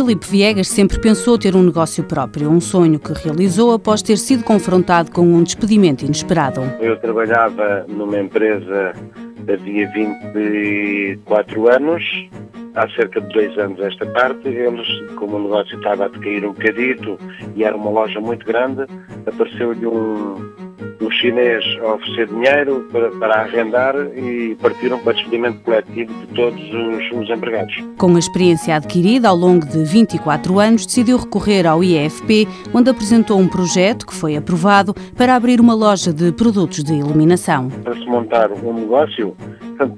Filipe Viegas sempre pensou ter um negócio próprio, um sonho que realizou após ter sido confrontado com um despedimento inesperado. Eu trabalhava numa empresa havia 24 anos, há cerca de dois anos esta parte, eles, como o negócio estava a decair um bocadito e era uma loja muito grande, apareceu-lhe um, chinês a oferecer dinheiro para, para arrendar e partiram para o despedimento coletivo de todos os, os, empregados. Com a experiência adquirida ao longo de 24 anos, decidiu recorrer ao IEFP, onde apresentou um projeto que foi aprovado para abrir uma loja de produtos de iluminação. Para se montar um negócio,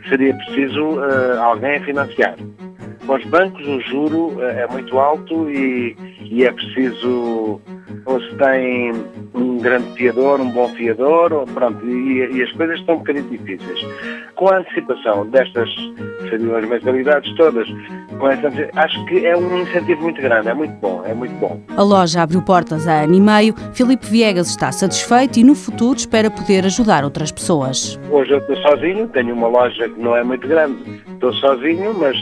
seria preciso uh, alguém a financiar. Para os bancos o juro uh, é muito alto e, e é preciso ou se tem um grande fiador, um bom fiador, ou, pronto, e, e, as coisas estão um bocadinho difíceis. Com a antecipação destas, seriam as mensalidades todas, com acho que é um incentivo muito grande, é muito bom, é muito bom. A loja abriu portas há ano e meio, Filipe Viegas está satisfeito e no futuro espera poder ajudar outras pessoas. Hoje eu estou sozinho, tenho uma loja que não é muito grande, estou sozinho, mas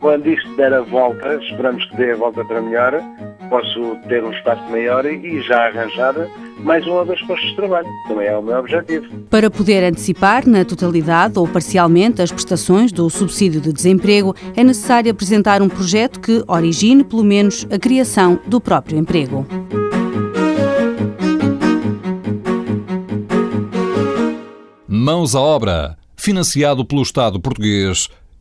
quando isto der a volta, esperamos que dê a volta para melhor, posso ter um espaço maior e já arranjar mais uma ou dois postos de trabalho. Também é o meu objetivo. Para poder antecipar na totalidade ou parcialmente as prestações do subsídio de desemprego, é necessário apresentar um projeto que origine, pelo menos, a criação do próprio emprego. Mãos à obra. Financiado pelo Estado português